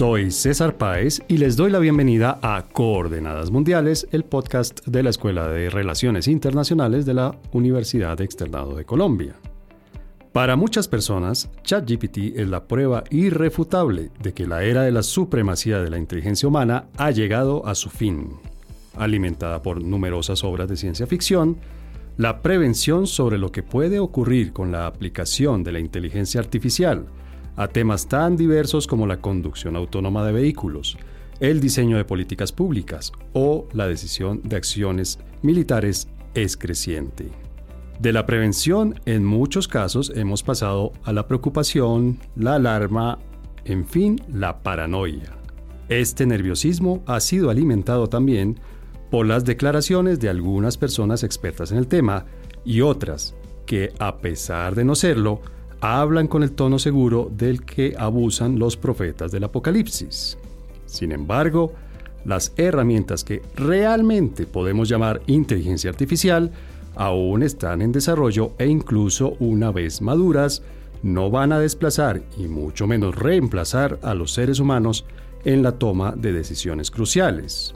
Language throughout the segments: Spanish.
Soy César Páez y les doy la bienvenida a Coordenadas Mundiales, el podcast de la Escuela de Relaciones Internacionales de la Universidad Externado de Colombia. Para muchas personas, ChatGPT es la prueba irrefutable de que la era de la supremacía de la inteligencia humana ha llegado a su fin. Alimentada por numerosas obras de ciencia ficción, la prevención sobre lo que puede ocurrir con la aplicación de la inteligencia artificial a temas tan diversos como la conducción autónoma de vehículos, el diseño de políticas públicas o la decisión de acciones militares es creciente. De la prevención, en muchos casos hemos pasado a la preocupación, la alarma, en fin, la paranoia. Este nerviosismo ha sido alimentado también por las declaraciones de algunas personas expertas en el tema y otras que, a pesar de no serlo, hablan con el tono seguro del que abusan los profetas del Apocalipsis. Sin embargo, las herramientas que realmente podemos llamar inteligencia artificial aún están en desarrollo e incluso una vez maduras, no van a desplazar y mucho menos reemplazar a los seres humanos en la toma de decisiones cruciales.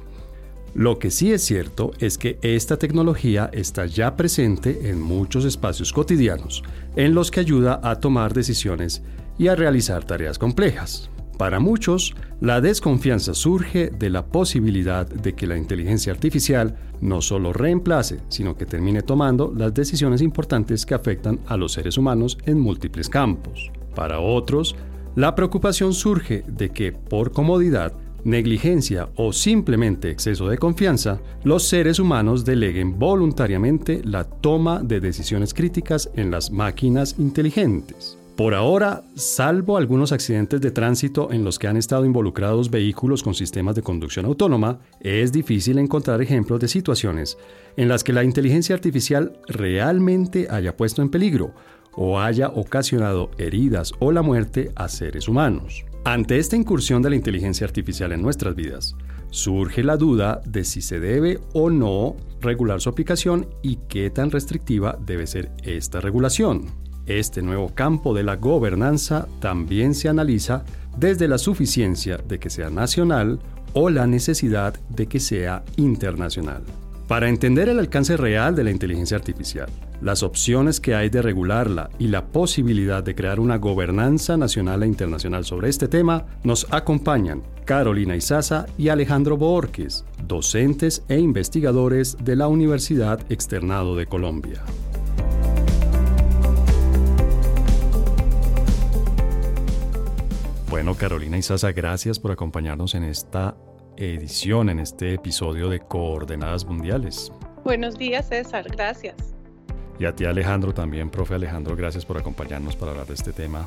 Lo que sí es cierto es que esta tecnología está ya presente en muchos espacios cotidianos, en los que ayuda a tomar decisiones y a realizar tareas complejas. Para muchos, la desconfianza surge de la posibilidad de que la inteligencia artificial no solo reemplace, sino que termine tomando las decisiones importantes que afectan a los seres humanos en múltiples campos. Para otros, la preocupación surge de que, por comodidad, negligencia o simplemente exceso de confianza, los seres humanos deleguen voluntariamente la toma de decisiones críticas en las máquinas inteligentes. Por ahora, salvo algunos accidentes de tránsito en los que han estado involucrados vehículos con sistemas de conducción autónoma, es difícil encontrar ejemplos de situaciones en las que la inteligencia artificial realmente haya puesto en peligro o haya ocasionado heridas o la muerte a seres humanos. Ante esta incursión de la inteligencia artificial en nuestras vidas, surge la duda de si se debe o no regular su aplicación y qué tan restrictiva debe ser esta regulación. Este nuevo campo de la gobernanza también se analiza desde la suficiencia de que sea nacional o la necesidad de que sea internacional. Para entender el alcance real de la inteligencia artificial, las opciones que hay de regularla y la posibilidad de crear una gobernanza nacional e internacional sobre este tema, nos acompañan Carolina Izaza y Alejandro Borges, docentes e investigadores de la Universidad Externado de Colombia. Bueno, Carolina Izaza, gracias por acompañarnos en esta edición, en este episodio de Coordenadas Mundiales. Buenos días, César, gracias. Y a ti Alejandro también, profe Alejandro, gracias por acompañarnos para hablar de este tema,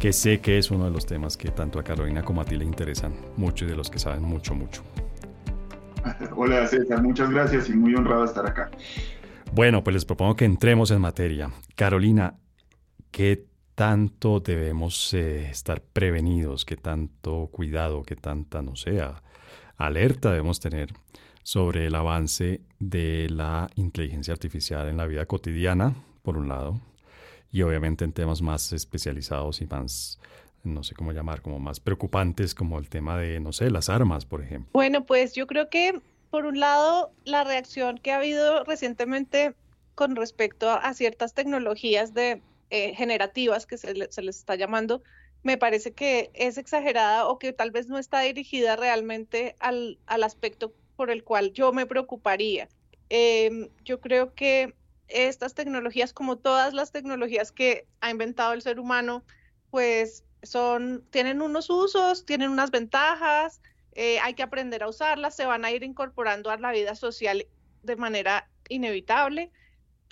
que sé que es uno de los temas que tanto a Carolina como a ti le interesan mucho y de los que saben mucho, mucho. Hola César, muchas gracias y muy honrado estar acá. Bueno, pues les propongo que entremos en materia. Carolina, ¿qué tanto debemos eh, estar prevenidos? ¿Qué tanto cuidado, qué tanta, no sé, alerta debemos tener sobre el avance de la inteligencia artificial en la vida cotidiana, por un lado, y obviamente en temas más especializados y más, no sé cómo llamar, como más preocupantes, como el tema de, no sé, las armas, por ejemplo. Bueno, pues yo creo que, por un lado, la reacción que ha habido recientemente con respecto a ciertas tecnologías de, eh, generativas que se, se les está llamando, me parece que es exagerada o que tal vez no está dirigida realmente al, al aspecto por el cual yo me preocuparía. Em, yo creo que estas tecnologías, como todas las tecnologías que ha inventado el ser humano, pues son, tienen unos usos, tienen unas ventajas, eh, hay que aprender a usarlas, se van a ir incorporando a la vida social de manera inevitable,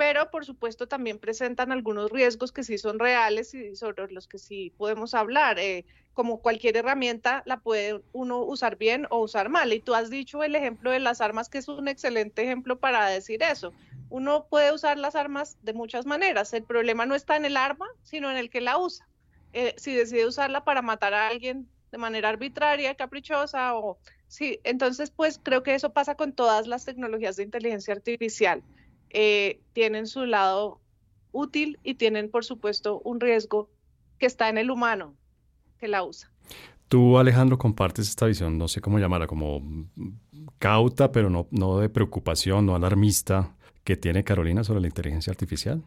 pero por supuesto también presentan algunos riesgos que sí son reales y sobre los que sí podemos hablar. Eh, como cualquier herramienta, la puede uno usar bien o usar mal. Y tú has dicho el ejemplo de las armas, que es un excelente ejemplo para decir eso. Uno puede usar las armas de muchas maneras. El problema no está en el arma, sino en el que la usa. Eh, si decide usarla para matar a alguien de manera arbitraria, caprichosa o... Sí, entonces pues creo que eso pasa con todas las tecnologías de inteligencia artificial. Eh, tienen su lado útil y tienen por supuesto un riesgo que está en el humano, que la usa. Tú, Alejandro, compartes esta visión, no sé cómo llamarla, como cauta, pero no, no de preocupación, no alarmista, que tiene Carolina sobre la inteligencia artificial.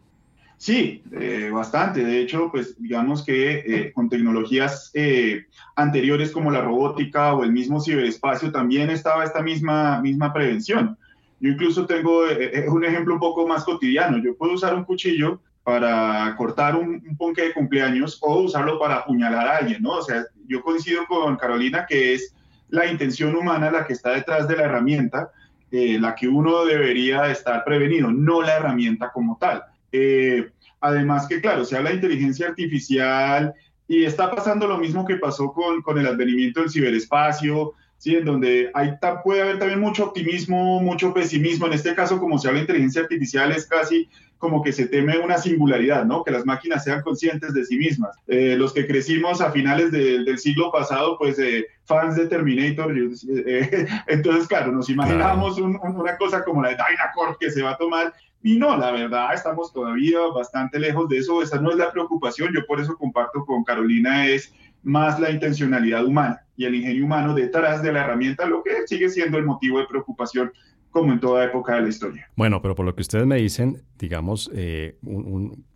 Sí, eh, bastante. De hecho, pues digamos que eh, con tecnologías eh, anteriores como la robótica o el mismo ciberespacio también estaba esta misma, misma prevención. Yo incluso tengo un ejemplo un poco más cotidiano. Yo puedo usar un cuchillo para cortar un, un ponque de cumpleaños o usarlo para apuñalar a alguien, ¿no? O sea, yo coincido con Carolina que es la intención humana la que está detrás de la herramienta, la que uno debería estar prevenido, no la herramienta como tal. Eh, además que, claro, se habla de inteligencia artificial y está pasando lo mismo que pasó con, con el advenimiento del ciberespacio, ¿sí? en donde hay, puede haber también mucho optimismo, mucho pesimismo. En este caso, como se habla de inteligencia artificial, es casi como que se teme una singularidad, ¿no? Que las máquinas sean conscientes de sí mismas. Eh, los que crecimos a finales del siglo pasado, pues eh, fans de Terminator, eh, entonces, claro, nos imaginábamos una cosa como la de Dynacorp que se va a tomar. Y no, la verdad, estamos todavía bastante lejos de eso. Esa no es la preocupación. Yo por eso comparto con Carolina, es más la intencionalidad humana y el ingenio humano detrás de la herramienta, lo que sigue siendo el motivo de preocupación como en toda época de la historia. Bueno, pero por lo que ustedes me dicen, digamos, eh,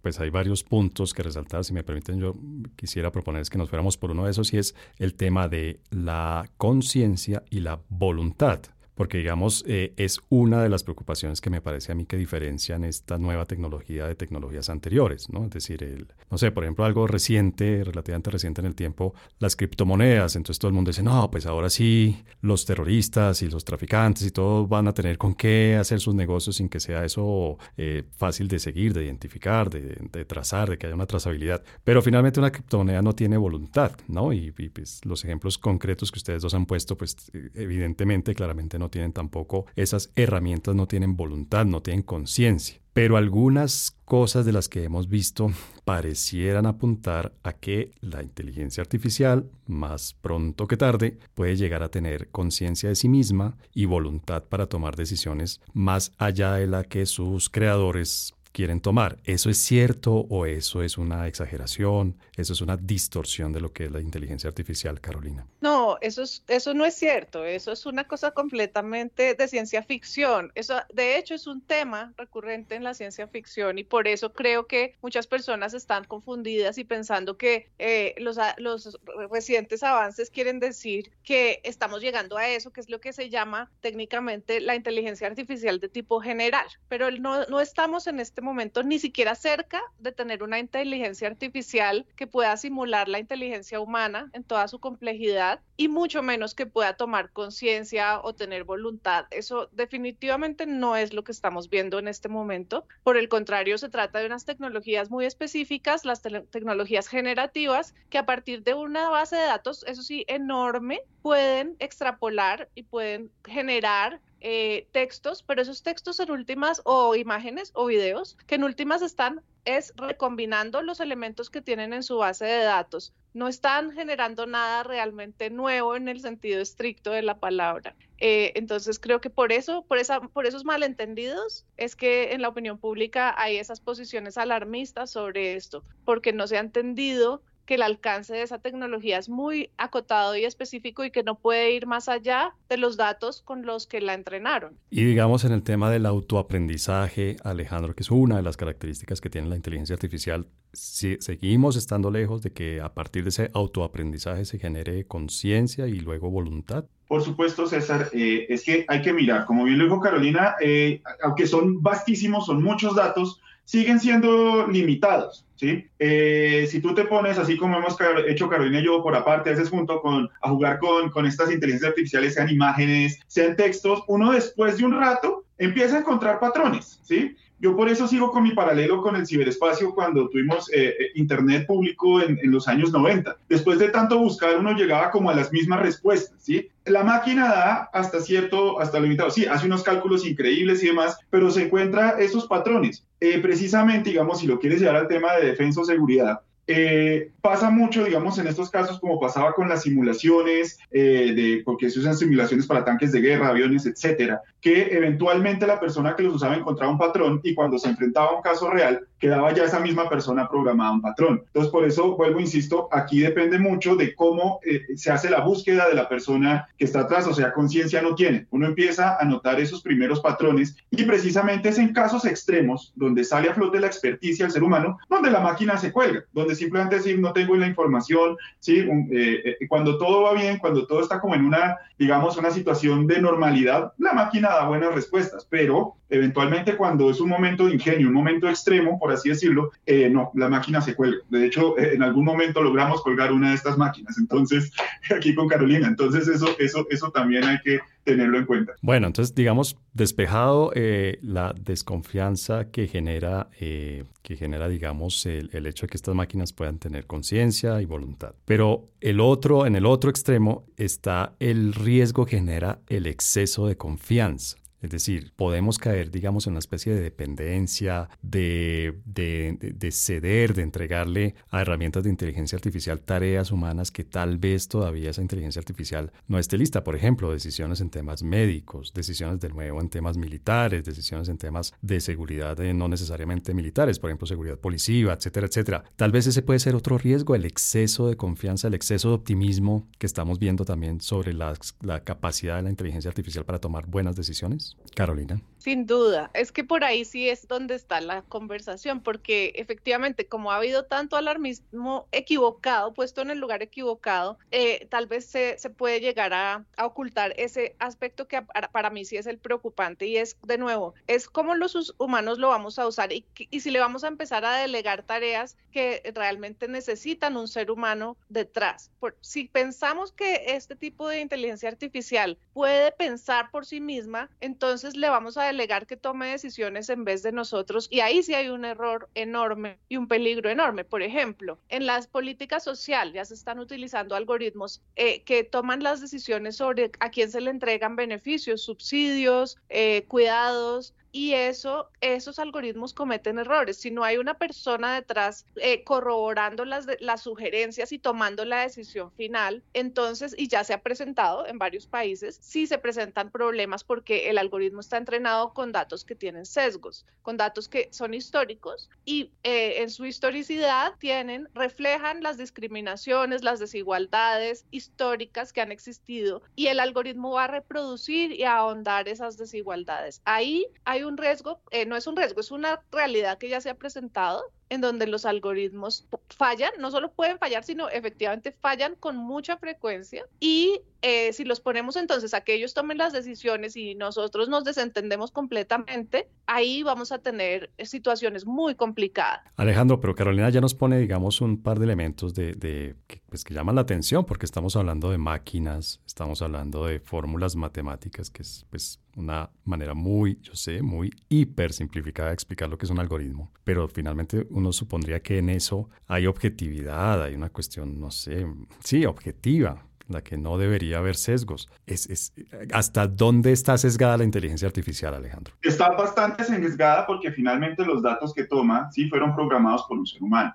pues hay varios puntos que resaltar. Si me permiten, yo quisiera proponerles que nos fuéramos por uno de esos y es el tema de la conciencia y la voluntad porque digamos eh, es una de las preocupaciones que me parece a mí que diferencian esta nueva tecnología de tecnologías anteriores, ¿no? Es decir, el, no sé, por ejemplo, algo reciente, relativamente reciente en el tiempo, las criptomonedas, entonces todo el mundo dice, no, pues ahora sí, los terroristas y los traficantes y todos van a tener con qué hacer sus negocios sin que sea eso eh, fácil de seguir, de identificar, de, trazar, de que haya una trazabilidad, pero finalmente una criptomoneda no tiene voluntad, ¿no? Y, y pues, los ejemplos concretos que ustedes dos han puesto, pues evidentemente, claramente no tienen tampoco esas herramientas, no tienen voluntad, no tienen conciencia. Pero algunas cosas de las que hemos visto parecieran apuntar a que la inteligencia artificial, más pronto que tarde, puede llegar a tener conciencia de sí misma y voluntad para tomar decisiones más allá de la que sus creadores quieren tomar. ¿Eso es cierto o eso es una exageración? ¿Eso es una distorsión de lo que es la inteligencia artificial, Carolina? No, eso, es, eso no es cierto. Eso es una cosa completamente de ciencia ficción. Eso, de hecho, es un tema recurrente en la ciencia ficción y por eso creo que muchas personas están confundidas y pensando que eh, los, los recientes avances quieren decir que estamos llegando a eso, que es lo que se llama técnicamente la inteligencia artificial de tipo general. Pero no, no estamos en este momento ni siquiera cerca de tener una inteligencia artificial que pueda simular la inteligencia humana en toda su complejidad y mucho menos que pueda tomar conciencia o tener voluntad. Eso definitivamente no es lo que estamos viendo en este momento. Por el contrario, se trata de unas tecnologías muy específicas, las tecnologías generativas, que a partir de una base de datos, eso sí, enorme, pueden extrapolar y pueden generar eh, textos, pero esos textos en últimas o imágenes o videos que en últimas están es recombinando los elementos que tienen en su base de datos. No están generando nada realmente nuevo en el sentido estricto de la palabra. Eh, entonces creo que por eso, por, esa, por esos malentendidos, es que en la opinión pública hay esas posiciones alarmistas sobre esto, porque no se ha entendido que el alcance de esa tecnología es muy acotado y específico y que no puede ir más allá de los datos con los que la entrenaron. Y digamos en el tema del autoaprendizaje, Alejandro, que es una de las características que tiene la inteligencia artificial, si seguimos estando lejos de que a partir de ese autoaprendizaje se genere conciencia y luego voluntad. Por supuesto, César, eh, es que hay que mirar, como bien lo dijo Carolina, eh, aunque son vastísimos, son muchos datos, siguen siendo limitados, ¿sí? Eh, si tú te pones, así como hemos hecho Carolina y yo por aparte, a veces junto con, a jugar con, con estas inteligencias artificiales, sean imágenes, sean textos, uno después de un rato empieza a encontrar patrones, ¿sí? Yo por eso sigo con mi paralelo con el ciberespacio cuando tuvimos eh, eh, Internet público en, los años 90. Después de tanto buscar, uno llegaba como a las mismas respuestas, ¿sí? La máquina da hasta cierto, hasta limitado, sí, hace unos cálculos increíbles y demás, pero se encuentra esos patrones. Eh, precisamente, digamos, si lo quieres llevar al tema de defensa o seguridad, eh, pasa mucho, digamos, en estos casos, como pasaba con las simulaciones, eh, porque se usan simulaciones para tanques de guerra, aviones, etcétera, que eventualmente la persona que los usaba encontraba un patrón y cuando se enfrentaba a un caso real, quedaba ya esa misma persona programada un patrón. Entonces, por eso, vuelvo, insisto, aquí depende mucho de cómo eh, se hace la búsqueda de la persona que está atrás, o sea, conciencia no tiene. Uno empieza a notar esos primeros patrones y precisamente es en casos extremos donde sale a flote la experticia del ser humano, donde la máquina se cuelga, donde simplemente decir no tengo la información, ¿sí? Eh, eh, cuando todo va bien, cuando todo está como en una, digamos, una situación de normalidad, la máquina da buenas respuestas, pero eventualmente cuando es un momento de ingenio, un momento extremo, por así decirlo, eh, no, la máquina se cuelga. De hecho, en algún momento logramos colgar una de estas máquinas, entonces, aquí con Carolina, entonces eso, eso, eso también hay que tenerlo en cuenta. Bueno, entonces, digamos, despejado eh, la desconfianza que genera, eh, que genera digamos, el, el, hecho de que estas máquinas puedan tener conciencia y voluntad. Pero el otro, en el otro extremo está el riesgo que genera el exceso de confianza. Es decir, podemos caer, digamos, en una especie de dependencia, de, de, ceder, de entregarle a herramientas de inteligencia artificial tareas humanas que tal vez todavía esa inteligencia artificial no esté lista. Por ejemplo, decisiones en temas médicos, decisiones de nuevo en temas militares, decisiones en temas de seguridad no necesariamente militares, por ejemplo, seguridad policiva, etcétera, etcétera. Tal vez ese puede ser otro riesgo, el exceso de confianza, el exceso de optimismo que estamos viendo también sobre la capacidad de la inteligencia artificial para tomar buenas decisiones. Carolina. Sin duda, es que por ahí sí es donde está la conversación, porque efectivamente, como ha habido tanto alarmismo equivocado, puesto en el lugar equivocado, eh, tal vez se, puede llegar a, ocultar ese aspecto que para, mí sí es el preocupante y es, de nuevo, es cómo los humanos lo vamos a usar y, y si le vamos a empezar a delegar tareas que realmente necesitan un ser humano detrás. Por, si pensamos que este tipo de inteligencia artificial puede pensar por sí misma, entonces le vamos a delegar que tome decisiones en vez de nosotros y ahí sí hay un error enorme y un peligro enorme. Por ejemplo, en las políticas sociales ya se están utilizando algoritmos eh, que toman las decisiones sobre a quién se le entregan beneficios, subsidios, eh, cuidados, y eso, esos algoritmos cometen errores. Si no hay una persona detrás eh, corroborando las, las sugerencias y tomando la decisión final, entonces, y ya se ha presentado en varios países, sí se presentan problemas porque el algoritmo está entrenado con datos que tienen sesgos, con datos que son históricos y eh, en su historicidad tienen, reflejan las discriminaciones, las desigualdades históricas que han existido y el algoritmo va a reproducir y a ahondar esas desigualdades. Ahí hay un riesgo, eh, no es un riesgo, es una realidad que ya se ha presentado en donde los algoritmos fallan, no solo pueden fallar, sino efectivamente fallan con mucha frecuencia y eh, si los ponemos entonces a que ellos tomen las decisiones y nosotros nos desentendemos completamente, ahí vamos a tener situaciones muy complicadas. Alejandro, pero Carolina ya nos pone, digamos, un par de elementos de, que, pues, que llaman la atención porque estamos hablando de máquinas, estamos hablando de fórmulas matemáticas, que es pues una manera muy, yo sé, muy hiper simplificada de explicar lo que es un algoritmo, pero finalmente uno supondría que en eso hay objetividad, hay una cuestión, no sé, sí, objetiva, la que no debería haber sesgos. Es, es, ¿Hasta dónde está sesgada la inteligencia artificial, Alejandro? Está bastante sesgada porque finalmente los datos que toma sí fueron programados por un ser humano.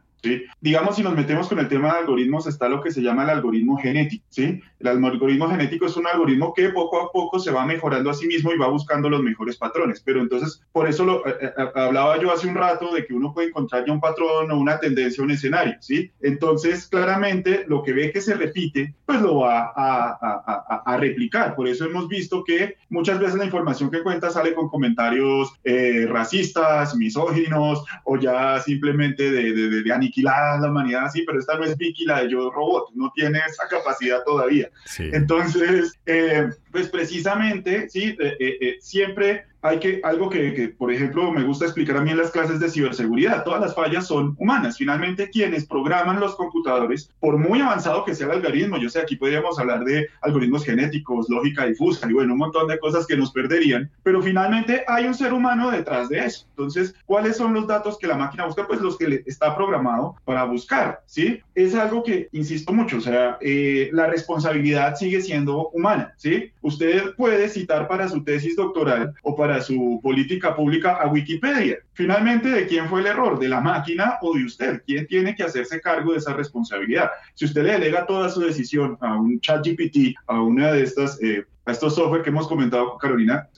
Digamos, si nos metemos con el tema de algoritmos, está lo que se llama el algoritmo genético. ¿sí? El algoritmo genético es un algoritmo que poco a poco se va mejorando a sí mismo y va buscando los mejores patrones. Pero entonces, por eso lo, eh, eh, hablaba yo hace un rato de que uno puede encontrar ya un patrón o una tendencia, un escenario. ¿sí? Entonces, claramente, lo que ve que se repite, pues lo va a, a, replicar. Por eso hemos visto que muchas veces la información que cuenta sale con comentarios eh, racistas, misóginos o ya simplemente de, de, de, de la humanidad así, pero esta no es Vicky, la de Yo Robot, no tiene esa capacidad todavía. Entonces, eh, pues precisamente, sí, eh, eh, siempre hay que, algo que, por ejemplo, me gusta explicar a mí en las clases de ciberseguridad, todas las fallas son humanas. Finalmente, quienes programan los computadores, por muy avanzado que sea el algoritmo, yo sé, aquí podríamos hablar de algoritmos genéticos, lógica difusa y bueno, un montón de cosas que nos perderían, pero finalmente hay un ser humano detrás de eso. Entonces, ¿cuáles son los datos que la máquina busca? Pues los que le está programado para buscar, ¿sí? Es algo que insisto mucho, o sea, eh, la responsabilidad sigue siendo humana, ¿sí? Usted puede citar para su tesis doctoral o para su política pública a Wikipedia. Finalmente, ¿de quién fue el error? ¿De la máquina o de usted? ¿Quién tiene que hacerse cargo de esa responsabilidad? Si usted le delega toda su decisión a un chat GPT, a una de estas eh, a estos software que hemos comentado Carolina,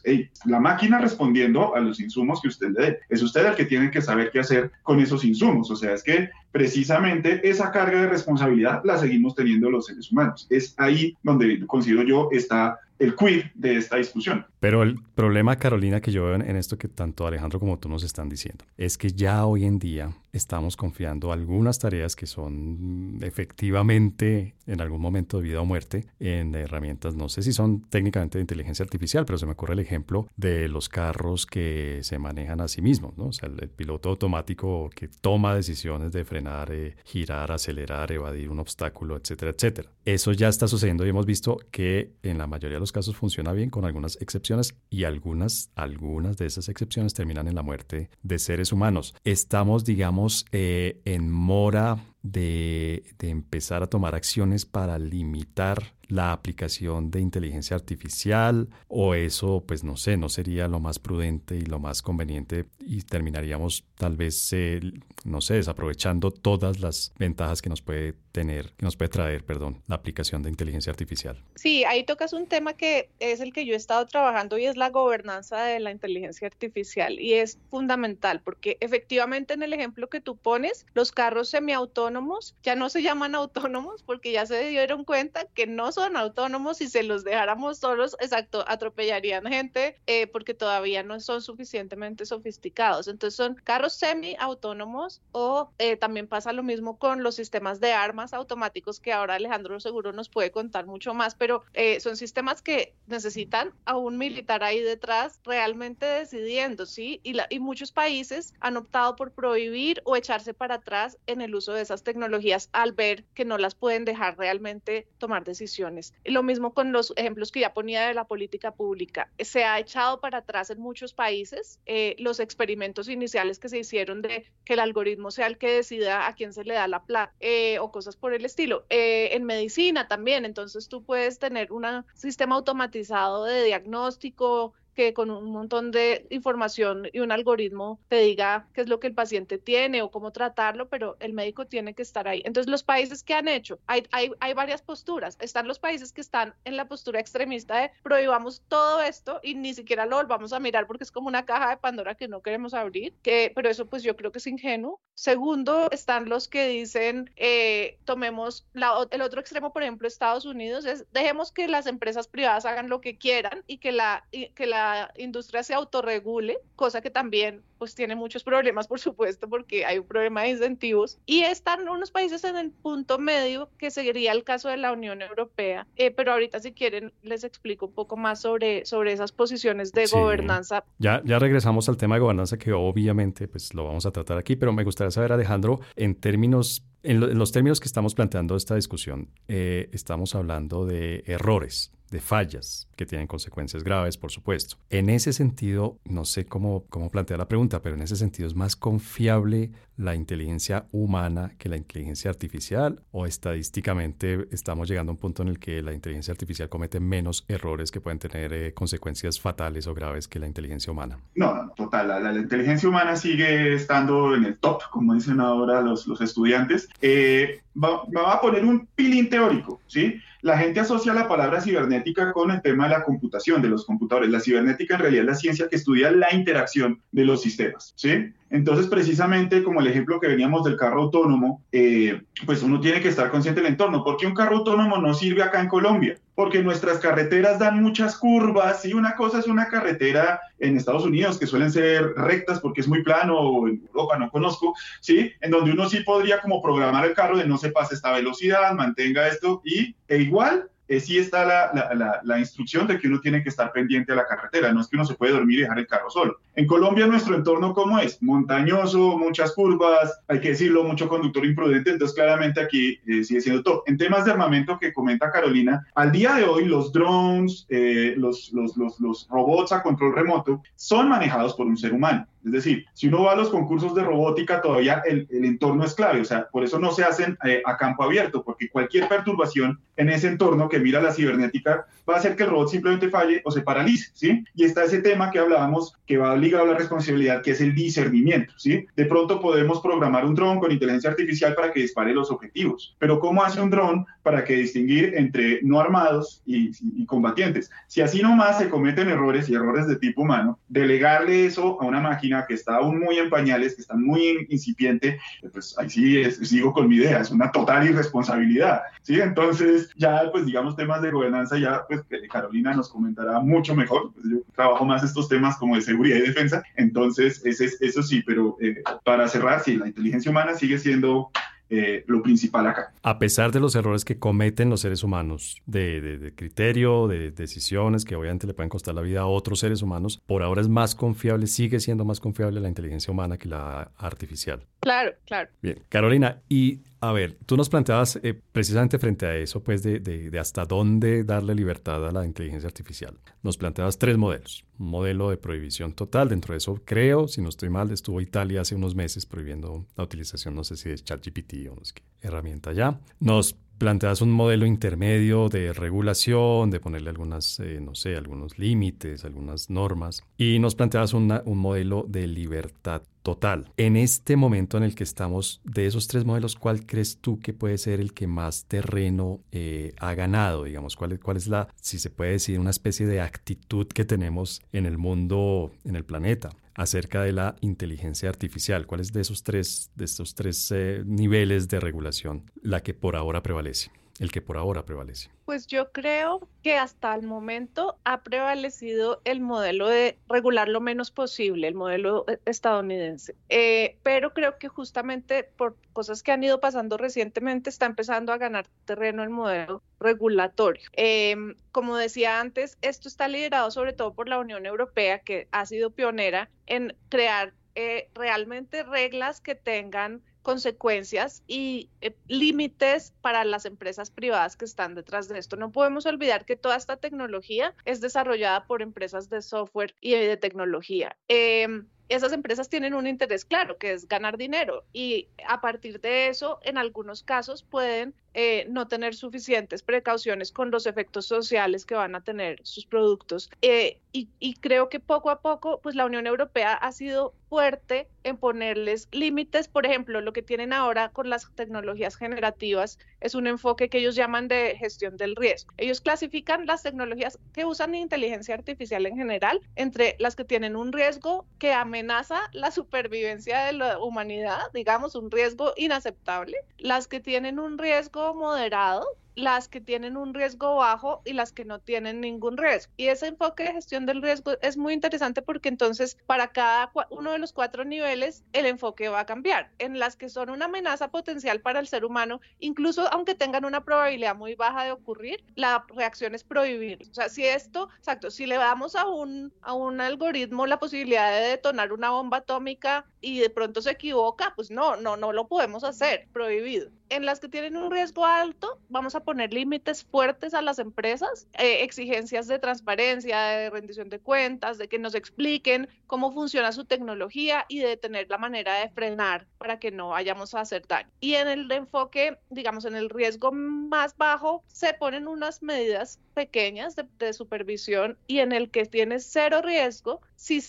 la máquina respondiendo a los insumos que usted le dé. Es usted el que tiene que saber qué hacer con esos insumos. O sea, es que precisamente esa carga de responsabilidad la seguimos teniendo los seres humanos. Es ahí donde considero yo está el quid de esta discusión. Pero el problema, Carolina, que yo veo en esto que tanto Alejandro como tú nos están diciendo, es que ya hoy en día estamos confiando algunas tareas que son efectivamente en algún momento de vida o muerte en herramientas, no sé si son técnicamente de inteligencia artificial, pero se me ocurre el ejemplo de los carros que se manejan a sí mismos, ¿no? O sea, el, piloto automático que toma decisiones de frenar, eh, girar, acelerar, evadir un obstáculo, etcétera, etcétera. Eso ya está sucediendo y hemos visto que en la mayoría de los casos funciona bien con algunas excepciones y algunas, algunas de esas excepciones terminan en la muerte de seres humanos. Estamos, digamos, eh, en mora de, empezar a tomar acciones para limitar la aplicación de inteligencia artificial o eso, pues no sé, no sería lo más prudente y lo más conveniente y terminaríamos tal vez, eh, no sé, desaprovechando todas las ventajas que nos puede tener, que nos puede traer, perdón, la aplicación de inteligencia artificial. Sí, ahí tocas un tema que es el que yo he estado trabajando y es la gobernanza de la inteligencia artificial y es fundamental porque efectivamente en el ejemplo que tú pones, los carros semiautónomos ya no se llaman autónomos porque ya se dieron cuenta que no son autónomos y se los dejáramos solos, exacto, atropellarían gente eh, porque todavía no son suficientemente sofisticados. Entonces son carros semi-autónomos o eh, también pasa lo mismo con los sistemas de armas automáticos que ahora Alejandro seguro nos puede contar mucho más, pero eh, son sistemas que necesitan a un militar ahí detrás realmente decidiendo, ¿sí? Y, la, y muchos países han optado por prohibir o echarse para atrás en el uso de esas tecnologías al ver que no las pueden dejar realmente tomar decisiones lo mismo con los ejemplos que ya ponía de la política pública. Se ha echado para atrás en muchos países eh, los experimentos iniciales que se hicieron de que el algoritmo sea el que decida a quién se le da la plata eh, o cosas por el estilo. Eh, en medicina también, entonces tú puedes tener un sistema automatizado de diagnóstico, que con un montón de información y un algoritmo te diga qué es lo que el paciente tiene o cómo tratarlo, pero el médico tiene que estar ahí. Entonces, los países que han hecho, hay, hay, hay varias posturas. Están los países que están en la postura extremista de prohibamos todo esto y ni siquiera lo volvamos a mirar porque es como una caja de Pandora que no queremos abrir, pero eso pues yo creo que es ingenuo. Segundo, están los que dicen eh, tomemos la, el otro extremo, por ejemplo, Estados Unidos, es dejemos que las empresas privadas hagan lo que quieran y que la, y que la industria se autorregule, cosa que también pues tiene muchos problemas, por supuesto, porque hay un problema de incentivos. Y están unos países en el punto medio, que sería el caso de la Unión Europea. Eh, pero ahorita, si quieren, les explico un poco más sobre, sobre esas posiciones de gobernanza. Ya, ya regresamos al tema de gobernanza, que obviamente pues lo vamos a tratar aquí, pero me gustaría saber, Alejandro, en términos en, los términos que estamos planteando esta discusión, eh, estamos hablando de errores, de fallas que tienen consecuencias graves, por supuesto. En ese sentido, no sé cómo, cómo plantear la pregunta, pero en ese sentido es más confiable la inteligencia humana que la inteligencia artificial o estadísticamente estamos llegando a un punto en el que la inteligencia artificial comete menos errores que pueden tener eh, consecuencias fatales o graves que la inteligencia humana. No, total, la, inteligencia humana sigue estando en el top, como dicen ahora los, los estudiantes. Eh, me va a poner un pilín teórico, ¿sí? La gente asocia la palabra cibernética con el tema de la computación, de los computadores. La cibernética en realidad es la ciencia que estudia la interacción de los sistemas, ¿sí? Entonces, precisamente como el ejemplo que veníamos del carro autónomo, eh, pues uno tiene que estar consciente del entorno. ¿Por qué un carro autónomo no sirve acá en Colombia? Porque nuestras carreteras dan muchas curvas y una cosa es una carretera en Estados Unidos que suelen ser rectas porque es muy plano o en Europa no conozco, ¿sí? En donde uno sí podría como programar el carro de no se pase esta velocidad, mantenga esto y e igual eh, sí está la, la, instrucción de que uno tiene que estar pendiente a la carretera, no es que uno se puede dormir y dejar el carro solo. En Colombia nuestro entorno, ¿cómo es? Montañoso, muchas curvas, hay que decirlo, mucho conductor imprudente, entonces claramente aquí eh, sigue siendo todo. En temas de armamento que comenta Carolina, al día de hoy los drones, eh, los, los, los, los robots a control remoto son manejados por un ser humano. Es decir, si uno va a los concursos de robótica, todavía el, entorno es clave, o sea, por eso no se hacen a campo abierto, porque cualquier perturbación en ese entorno que mira la cibernética va a hacer que el robot simplemente falle o se paralice, ¿sí? Y está ese tema que hablábamos que va ligado a la responsabilidad, que es el discernimiento, ¿sí? De pronto podemos programar un dron con inteligencia artificial para que dispare los objetivos, pero ¿cómo hace un dron para que distinguir entre no armados y, y combatientes? Si así nomás se cometen errores y errores de tipo humano, delegarle eso a una máquina que está aún muy en pañales, que está muy incipiente, pues ahí sí sigo con mi idea, es una total irresponsabilidad, ¿sí? Entonces, ya pues digamos temas de gobernanza ya pues Carolina nos comentará mucho mejor, pues, yo trabajo más estos temas como de seguridad y defensa, entonces ese, eso sí, pero eh, para cerrar, sí, la inteligencia humana sigue siendo eh, lo principal acá. A pesar de los errores que cometen los seres humanos, de, criterio, de decisiones que obviamente le pueden costar la vida a otros seres humanos, por ahora es más confiable, sigue siendo más confiable la inteligencia humana que la artificial. Claro, claro. Bien, Carolina, y a ver, tú nos planteabas eh, precisamente frente a eso, pues de, de, hasta dónde darle libertad a la inteligencia artificial. Nos planteabas tres modelos. Un modelo de prohibición total, dentro de eso creo, si no estoy mal, estuvo Italia hace unos meses prohibiendo la utilización, no sé si de ChatGPT o no sé qué herramienta ya. Nos planteas un modelo intermedio de regulación, de ponerle algunas, eh, no sé, algunos límites, algunas normas, y nos planteas un modelo de libertad total. En este momento en el que estamos, de esos tres modelos, ¿cuál crees tú que puede ser el que más terreno eh, ha ganado? Digamos, ¿cuál, ¿cuál es la, si se puede decir, una especie de actitud que tenemos en el mundo, en el planeta? Acerca de la inteligencia artificial. ¿Cuál es de esos tres, de estos tres eh, niveles de regulación la que por ahora prevalece? El que por ahora prevalece? Pues yo creo que hasta el momento ha prevalecido el modelo de regular lo menos posible, el modelo eh, estadounidense. Eh, pero creo que justamente por cosas que han ido pasando recientemente está empezando a ganar terreno el modelo regulatorio. Em, como decía antes, esto está liderado sobre todo por la Unión Europea, que ha sido pionera en crear eh, realmente reglas que tengan consecuencias y eh, límites para las empresas privadas que están detrás de esto. No podemos olvidar que toda esta tecnología es desarrollada por empresas de software y de tecnología. Em, esas empresas tienen un interés claro, que es ganar dinero y a partir de eso, en algunos casos pueden eh, no tener suficientes precauciones con los efectos sociales que van a tener sus productos. Eh, y, y, creo que poco a poco, pues la Unión Europea ha sido fuerte en ponerles límites. Por ejemplo, lo que tienen ahora con las tecnologías generativas es un enfoque que ellos llaman de gestión del riesgo. Ellos clasifican las tecnologías que usan inteligencia artificial en general entre las que tienen un riesgo que amenaza la supervivencia de la humanidad, digamos, un riesgo inaceptable, las que tienen un riesgo moderado las que tienen un riesgo bajo y las que no tienen ningún riesgo. Y ese enfoque de gestión del riesgo es muy interesante porque entonces para cada uno de los cuatro niveles el enfoque va a cambiar. En las que son una amenaza potencial para el ser humano, incluso aunque tengan una probabilidad muy baja de ocurrir, la reacción es prohibir. O sea, si esto, exacto, si le damos a un, a un algoritmo la posibilidad de detonar una bomba atómica y de pronto se equivoca, pues no, no, no lo podemos hacer, prohibido. En las que tienen un riesgo alto, vamos a poner límites fuertes a las empresas, eh, exigencias de transparencia, de rendición de cuentas, de que nos expliquen cómo funciona su tecnología y de tener la manera de frenar para que no vayamos a hacer daño. Y en el enfoque, digamos, en el riesgo más bajo, se ponen unas medidas pequeñas de, de supervisión y en el que tiene cero riesgo, si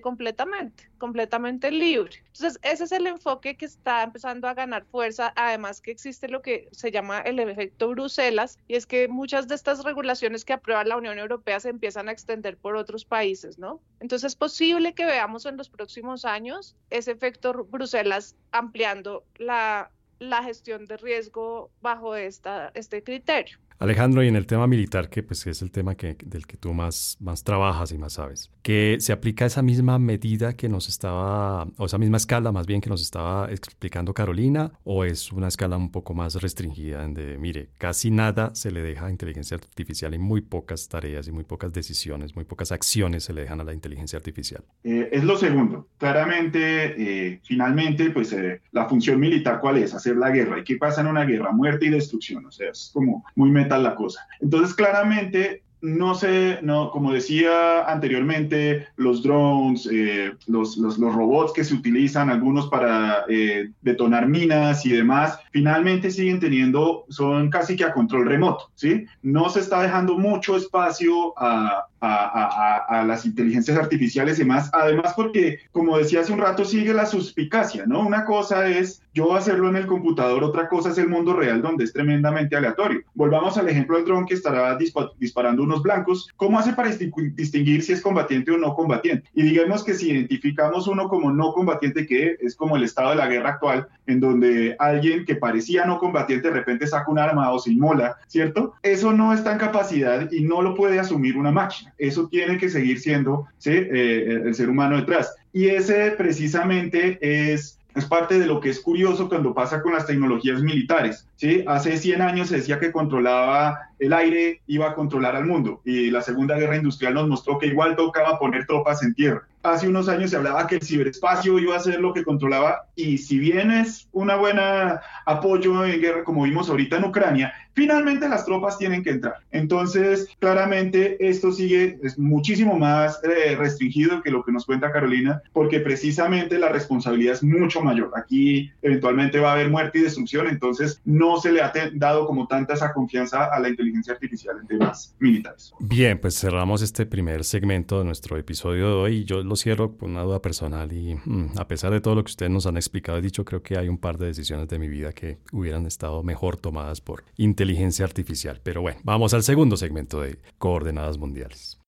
completamente, completamente libre. Entonces, ese es el enfoque que está empezando a ganar fuerza, además que existe lo que se llama el efecto Bruselas, y es que muchas de estas regulaciones que aprueba la Unión Europea se empiezan a extender por otros países, ¿no? Entonces, es posible que veamos en los próximos años ese efecto Bruselas ampliando la, la gestión de riesgo bajo esta, este criterio. Alejandro, y en el tema militar, que pues es el tema que, del que tú más, más trabajas y más sabes, que se aplica esa misma medida que nos estaba, o esa misma escala más bien que nos estaba explicando Carolina, o es una escala un poco más restringida, donde, mire, casi nada se le deja a inteligencia artificial y muy pocas tareas y muy pocas decisiones, muy pocas acciones se le dejan a la inteligencia artificial. Eh, es lo segundo. Claramente, eh, finalmente, pues eh, la función militar, ¿cuál es? Hacer la guerra. ¿Y qué pasa en una guerra? Muerte y destrucción. O sea, es como muy la cosa. Entonces, claramente, no sé, no, como decía anteriormente, los drones, eh, los, los, robots que se utilizan, algunos para eh, detonar minas y demás, finalmente siguen teniendo, son casi que a control remoto, ¿sí? No se está dejando mucho espacio a, a, las inteligencias artificiales y más, además porque, como decía hace un rato, sigue la suspicacia, ¿no? Una cosa es yo hacerlo en el computador, otra cosa es el mundo real donde es tremendamente aleatorio. Volvamos al ejemplo del dron que estará disparando blancos. ¿Cómo hace para distinguir si es combatiente o no combatiente? Y digamos que si identificamos uno como no combatiente, que es como el estado de la guerra actual, en donde alguien que parecía no combatiente de repente saca un arma o se inmola, ¿cierto? Eso no está en capacidad y no lo puede asumir una máquina. Eso tiene que seguir siendo eh, el ser humano detrás. Y ese precisamente es es parte de lo que es curioso cuando pasa con las tecnologías militares. ¿sí? Hace 100 años se decía que controlaba el aire, iba a controlar al mundo. Y la Segunda Guerra Industrial nos mostró que igual tocaba poner tropas en tierra hace unos años se hablaba que el ciberespacio iba a ser lo que controlaba y si bien es una buena apoyo en guerra como vimos ahorita en Ucrania, finalmente las tropas tienen que entrar. Entonces, claramente esto sigue es muchísimo más eh, restringido que lo que nos cuenta Carolina, porque precisamente la responsabilidad es mucho mayor. Aquí eventualmente va a haber muerte y destrucción, entonces no se le ha dado como tanta esa confianza a la inteligencia artificial en temas militares. Bien, pues cerramos este primer segmento de nuestro episodio de hoy. Yo lo cierro con una duda personal y mm, a pesar de todo lo que ustedes nos han explicado y dicho, creo que hay un par de decisiones de mi vida que hubieran estado mejor tomadas por inteligencia artificial. Pero bueno, vamos al segundo segmento de coordenadas mundiales.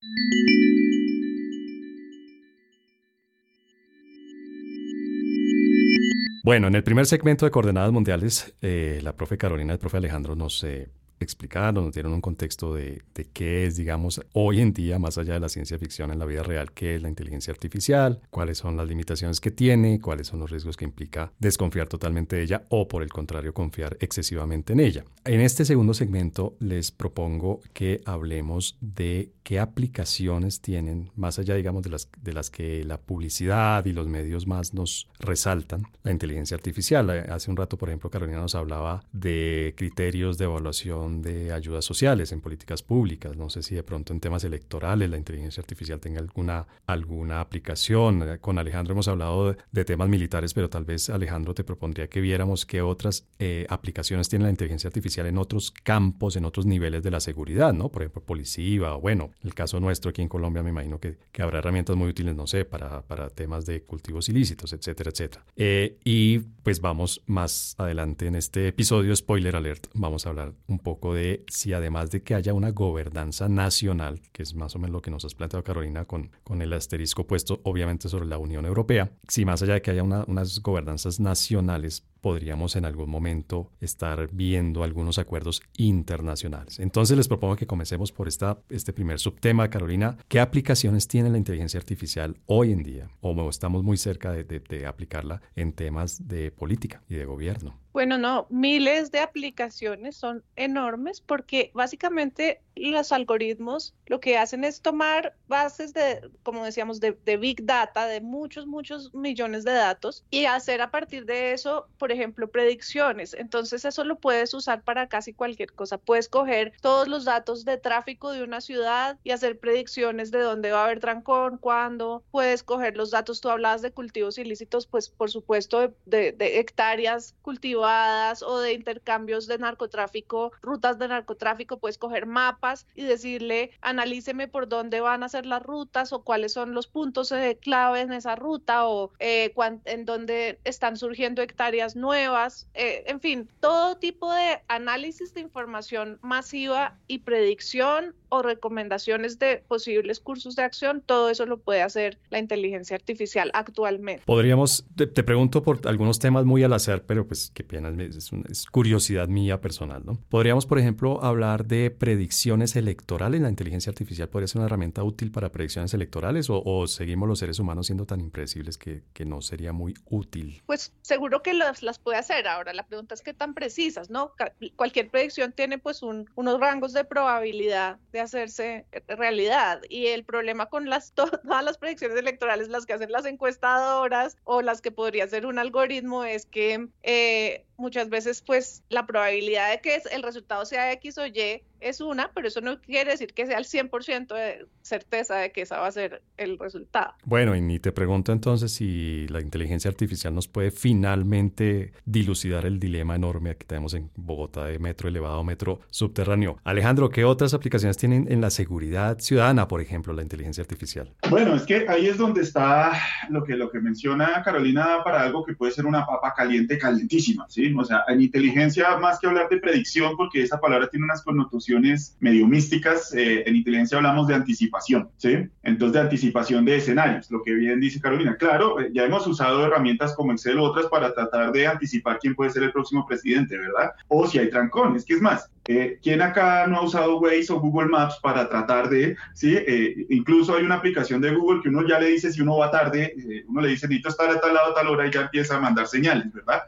Bueno, en el primer segmento de Coordenadas Mundiales, eh, la profe Carolina y el profe Alejandro nos eh, explicaron, nos dieron un contexto de, de, qué es, digamos, hoy en día, más allá de la ciencia ficción en la vida real, qué es la inteligencia artificial, cuáles son las limitaciones que tiene, cuáles son los riesgos que implica desconfiar totalmente de ella o, por el contrario, confiar excesivamente en ella. En este segundo segmento les propongo que hablemos de qué aplicaciones tienen, más allá, digamos, de las, de las que la publicidad y los medios más nos resaltan, la inteligencia artificial. Hace un rato, por ejemplo, Carolina nos hablaba de criterios de evaluación de ayudas sociales, en políticas públicas. No sé si de pronto en temas electorales la inteligencia artificial tenga alguna, alguna aplicación. Con Alejandro hemos hablado de, temas militares, pero tal vez Alejandro te propondría que viéramos qué otras eh, aplicaciones tiene la inteligencia artificial en otros campos, en otros niveles de la seguridad, ¿no? Por ejemplo, policía o bueno, el caso nuestro aquí en Colombia me imagino que, que habrá herramientas muy útiles, no sé, para, para temas de cultivos ilícitos, etcétera, etcétera. Eh, y pues vamos más adelante en este episodio, spoiler alert, vamos a hablar un poco de si además de que haya una gobernanza nacional, que es más o menos lo que nos has planteado Carolina con, con el asterisco puesto obviamente sobre la Unión Europea, si más allá de que haya unas gobernanzas nacionales, podríamos en algún momento estar viendo algunos acuerdos internacionales. Entonces les propongo que comencemos por esta, este primer subtema, Carolina. ¿Qué aplicaciones tiene la inteligencia artificial hoy en día? ¿O estamos muy cerca de aplicarla en temas de política y de gobierno? Bueno, no, miles de aplicaciones son enormes porque básicamente los algoritmos lo que hacen es tomar bases de, como decíamos, de, big data, de muchos, muchos millones de datos y hacer a partir de eso, por ejemplo, predicciones. Entonces eso lo puedes usar para casi cualquier cosa. Puedes coger todos los datos de tráfico de una ciudad y hacer predicciones de dónde va a haber trancón, cuándo. Puedes coger los datos, tú hablabas de cultivos ilícitos, pues por supuesto de, hectáreas cultivadas o de intercambios de narcotráfico, rutas de narcotráfico, puedes coger mapas y decirle, analíceme por dónde van a ser las rutas o cuáles son los puntos eh, clave en esa ruta o eh, en dónde están surgiendo hectáreas nuevas, eh, en fin, todo tipo de análisis de información masiva y predicción o recomendaciones de posibles cursos de acción, todo eso lo puede hacer la inteligencia artificial actualmente. Podríamos, te, pregunto por algunos temas muy al azar, pero pues qué pena, es, es curiosidad mía personal, ¿no? Podríamos, por ejemplo, hablar de predicciones electorales. ¿La inteligencia artificial podría ser una herramienta útil para predicciones electorales o, seguimos los seres humanos siendo tan impredecibles que, que, no sería muy útil? Pues seguro que las, las puede hacer. Ahora, la pregunta es qué tan precisas, ¿no? Cualquier predicción tiene pues un, unos rangos de probabilidad de hacerse realidad. Y el problema con las todas las predicciones electorales, las que hacen las encuestadoras o las que podría ser un algoritmo, es que eh, muchas veces pues la probabilidad de que el resultado sea X o Y es una, pero eso no quiere decir que sea el 100% de certeza de que esa va a ser el resultado. Bueno, y ni te pregunto entonces si la inteligencia artificial nos puede finalmente dilucidar el dilema enorme que tenemos en Bogotá de metro elevado, metro subterráneo. Alejandro, ¿qué otras aplicaciones tienen en la seguridad ciudadana, por ejemplo, la inteligencia artificial? Bueno, es que ahí es donde está lo que, lo que menciona Carolina para algo que puede ser una papa caliente, calientísima, ¿sí? O sea, en inteligencia, más que hablar de predicción, porque esa palabra tiene unas connotaciones medio místicas, eh, en inteligencia hablamos de anticipación, ¿sí? Entonces, de anticipación de escenarios, lo que bien dice Carolina. Claro, eh, ya hemos usado herramientas como Excel u otras para tratar de anticipar quién puede ser el próximo presidente, ¿verdad? O si hay trancones, que es más, eh, ¿Quién acá no ha usado Waze o Google Maps para tratar de, sí? Eh, incluso hay una aplicación de Google que uno ya le dice si uno va tarde, eh, uno le dice necesito estar a tal lado a tal hora y ya empieza a mandar señales, ¿verdad?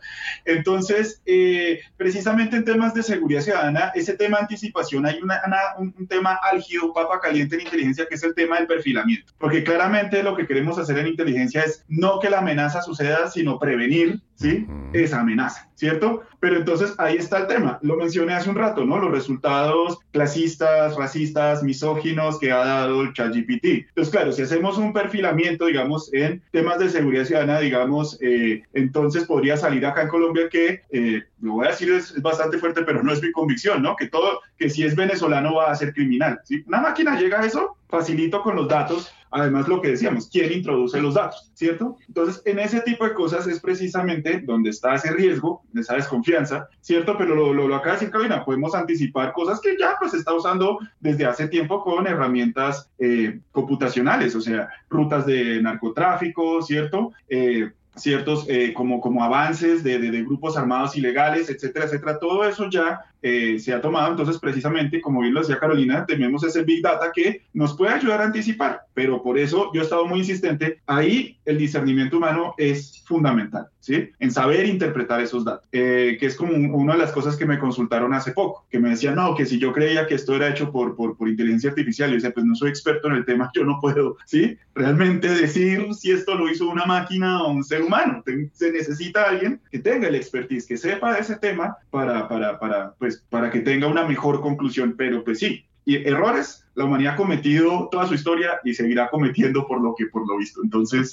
Entonces, precisamente en temas de seguridad ciudadana, ese tema de anticipación, hay una, un, tema álgido, papa caliente en inteligencia, que es el tema del perfilamiento. Porque claramente lo que queremos hacer en inteligencia es no que la amenaza suceda, sino prevenir, ¿sí? Esa amenaza, ¿cierto? Pero entonces ahí está el tema. Lo mencioné hace un rato, ¿no? Los resultados clasistas, racistas, misóginos que ha dado el ChatGPT. Entonces, claro, si hacemos un perfilamiento, digamos, en temas de seguridad ciudadana, digamos, eh, entonces podría salir acá en Colombia que, eh, lo voy a decir, es, bastante fuerte, pero no es mi convicción, ¿no? Que todo, que si es venezolano va a ser criminal. ¿sí? Una máquina llega a eso, facilito con los datos, además lo que decíamos, quién introduce los datos, ¿cierto? Entonces, en ese tipo de cosas es precisamente donde está ese riesgo, esa desconfianza, ¿cierto? Pero lo, lo, lo acaba de decir Carolina, podemos anticipar cosas que ya pues se está usando desde hace tiempo con herramientas eh, computacionales, o sea, rutas de narcotráfico, ¿cierto? Eh, ciertos eh, como, como avances de, de, de, grupos armados ilegales, etcétera, etcétera. Todo eso ya eh, se ha tomado. Entonces, precisamente, como bien lo decía Carolina, tenemos ese Big Data que nos puede ayudar a anticipar, pero por eso yo he estado muy insistente, ahí el discernimiento humano es fundamental, ¿sí? En saber interpretar esos datos, eh, que es como una de las cosas que me consultaron hace poco, que me decían, no, que si yo creía que esto era hecho por, por, por inteligencia artificial, yo decía, pues no soy experto en el tema, yo no puedo, ¿sí? Realmente decir si esto lo hizo una máquina o un ser humano. Se necesita alguien que tenga el expertise, que sepa de ese tema para, para, para pues, para que tenga una mejor conclusión, pero pues sí, y errores la humanidad ha cometido toda su historia y seguirá cometiendo por lo que por lo visto. Entonces,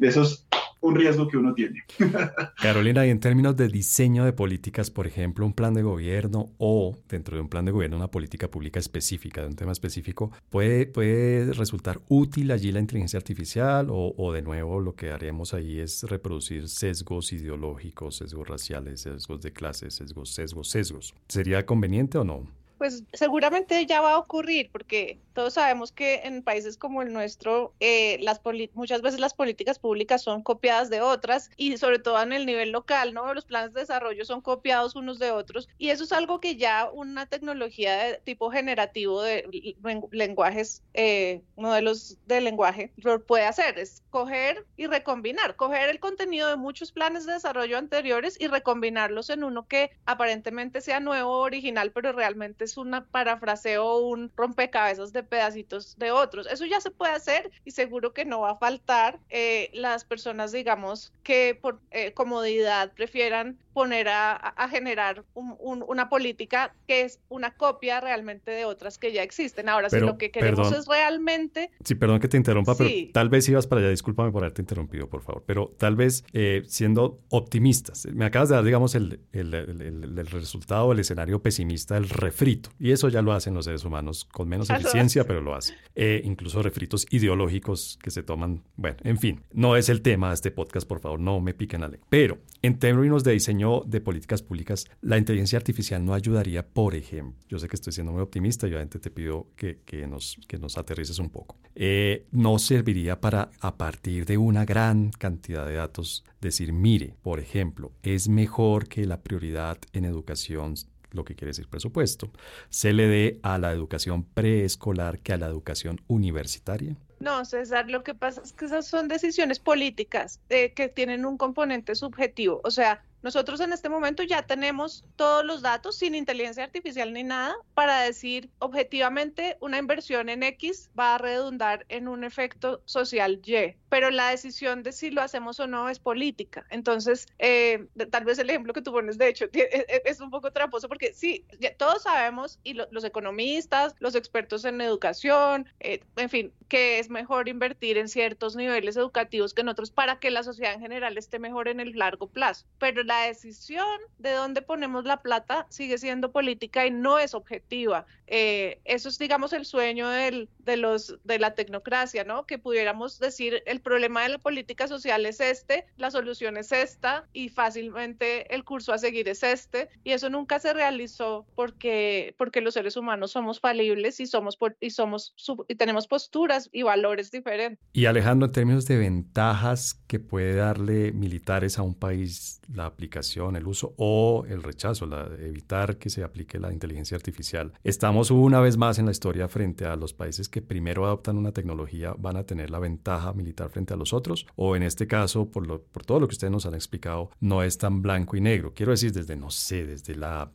eso es un riesgo que uno tiene. Carolina, y en términos de diseño de políticas, por ejemplo, un plan de gobierno o dentro de un plan de gobierno una política pública específica de un tema específico, ¿puede, puede resultar útil allí la inteligencia artificial o, o de nuevo lo que haremos ahí es reproducir sesgos ideológicos, sesgos raciales, sesgos de clases, sesgos, sesgos, sesgos? ¿Sería conveniente o no? Pues seguramente ya va a ocurrir, porque todos sabemos que en países como el nuestro, eh, las muchas veces las políticas públicas son copiadas de otras y sobre todo en el nivel local, ¿no? Los planes de desarrollo son copiados unos de otros y eso es algo que ya una tecnología de tipo generativo de lenguajes, eh, modelos de lenguaje, puede hacer, es coger y recombinar, coger el contenido de muchos planes de desarrollo anteriores y recombinarlos en uno que aparentemente sea nuevo, original, pero realmente es una parafraseo o un rompecabezas de pedacitos de otros. Eso ya se puede hacer y seguro que no va a faltar eh, las personas, digamos, que por eh, comodidad prefieran poner a, generar una política que es una copia realmente de otras que ya existen. Ahora, si lo que queremos es realmente... Sí, perdón que te interrumpa, pero tal vez ibas para allá, discúlpame por haberte interrumpido, por favor, pero tal vez eh, siendo optimistas, me acabas de dar, digamos, el, el, el, el resultado, el escenario pesimista, el refrito, y eso ya lo hacen los seres humanos con menos eficiencia, pero lo hacen. Eh, incluso refritos ideológicos que se toman, bueno, en fin, no es el tema de este podcast, por favor, no me piquen a ley. Pero en términos de diseño de políticas públicas, la inteligencia artificial no ayudaría, por ejemplo, yo sé que estoy siendo muy optimista y obviamente te pido que, que nos, que nos aterrices un poco, eh, no serviría para, a partir de una gran cantidad de datos, decir, mire, por ejemplo, es mejor que la prioridad en educación lo que quiere decir presupuesto, se le dé a la educación preescolar que a la educación universitaria? No, César, lo que pasa es que esas son decisiones políticas eh, que tienen un componente subjetivo. O sea, Nosotros en este momento ya tenemos todos los datos sin inteligencia artificial ni nada para decir objetivamente una inversión en X va a redundar en un efecto social Y, pero la decisión de si lo hacemos o no es política. Entonces, eh, tal vez el ejemplo que tú pones, de hecho, es un poco tramposo porque sí, todos sabemos, y los economistas, los expertos en educación, eh, en fin, que es mejor invertir en ciertos niveles educativos que en otros para que la sociedad en general esté mejor en el largo plazo. Pero la decisión de dónde ponemos la plata sigue siendo política y no es objetiva. Eh, eso es, digamos, el sueño del, de, los, de la tecnocracia, ¿no? Que pudiéramos decir, el problema de la política social es este, la solución es esta y fácilmente el curso a seguir es este. Y eso nunca se realizó porque, porque los seres humanos somos falibles y, somos, y, somos, y tenemos posturas y valores diferentes. Y Alejandro, en términos de ventajas que puede darle militares a un país la aplicación, el uso o el rechazo, la, evitar que se aplique la inteligencia artificial, estamos una vez más en la historia frente a los países que primero adoptan una tecnología van a tener la ventaja militar frente a los otros o en este caso, por, lo, por todo lo que ustedes nos han explicado, no es tan blanco y negro. Quiero decir, desde, no sé, desde la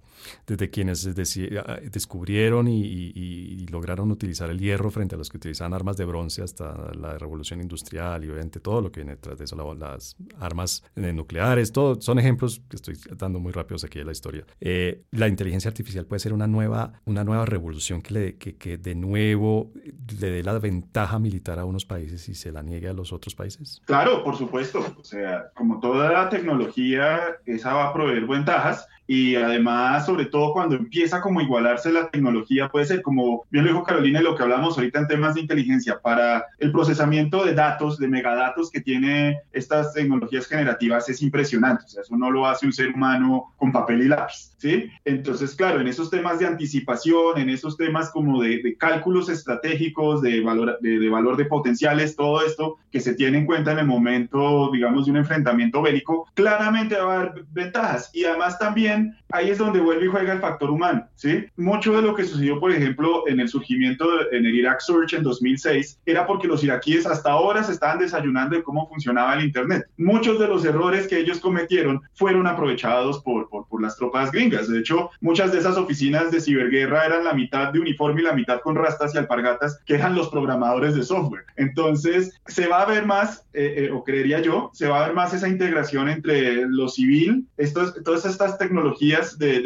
desde quienes descubrieron y, lograron utilizar el hierro frente a los que utilizaban armas de bronce hasta la revolución industrial y obviamente todo lo que viene detrás de eso, las armas nucleares, todo, son ejemplos que estoy dando muy rápidos aquí de la historia. Eh, la inteligencia artificial puede ser una nueva, una nueva revolución que, le, que, que de nuevo le dé la ventaja militar a unos países y se la niegue a los otros países. Claro, por supuesto. O sea, como toda la tecnología, esa va a proveer ventajas y además, sobre todo cuando empieza como igualarse la tecnología, puede ser como bien lo dijo Carolina y lo que hablamos ahorita en temas de inteligencia, para el procesamiento de datos, de megadatos que tiene estas tecnologías generativas es impresionante, o sea, eso no lo hace un ser humano con papel y lápiz, ¿sí? Entonces, claro, en esos temas de anticipación, en esos temas como de, cálculos estratégicos, de valor, de, de valor de potenciales, todo esto que se tiene en cuenta en el momento, digamos, de un enfrentamiento bélico, claramente va a haber ventajas y además también ahí es donde vuelve y juega el factor humano, ¿sí? Mucho de lo que sucedió, por ejemplo, en el surgimiento en el Iraq Surge en 2006 era porque los iraquíes hasta ahora se estaban desayunando de cómo funcionaba el Internet. Muchos de los errores que ellos cometieron fueron aprovechados por, por, por las tropas gringas. De hecho, muchas de esas oficinas de ciberguerra eran la mitad de uniforme y la mitad con rastas y alpargatas, que eran los programadores de software. Entonces, se va a ver más, eh, eh, o creería yo, se va a ver más esa integración entre lo civil, estos, todas estas tecnologías tecnologías de,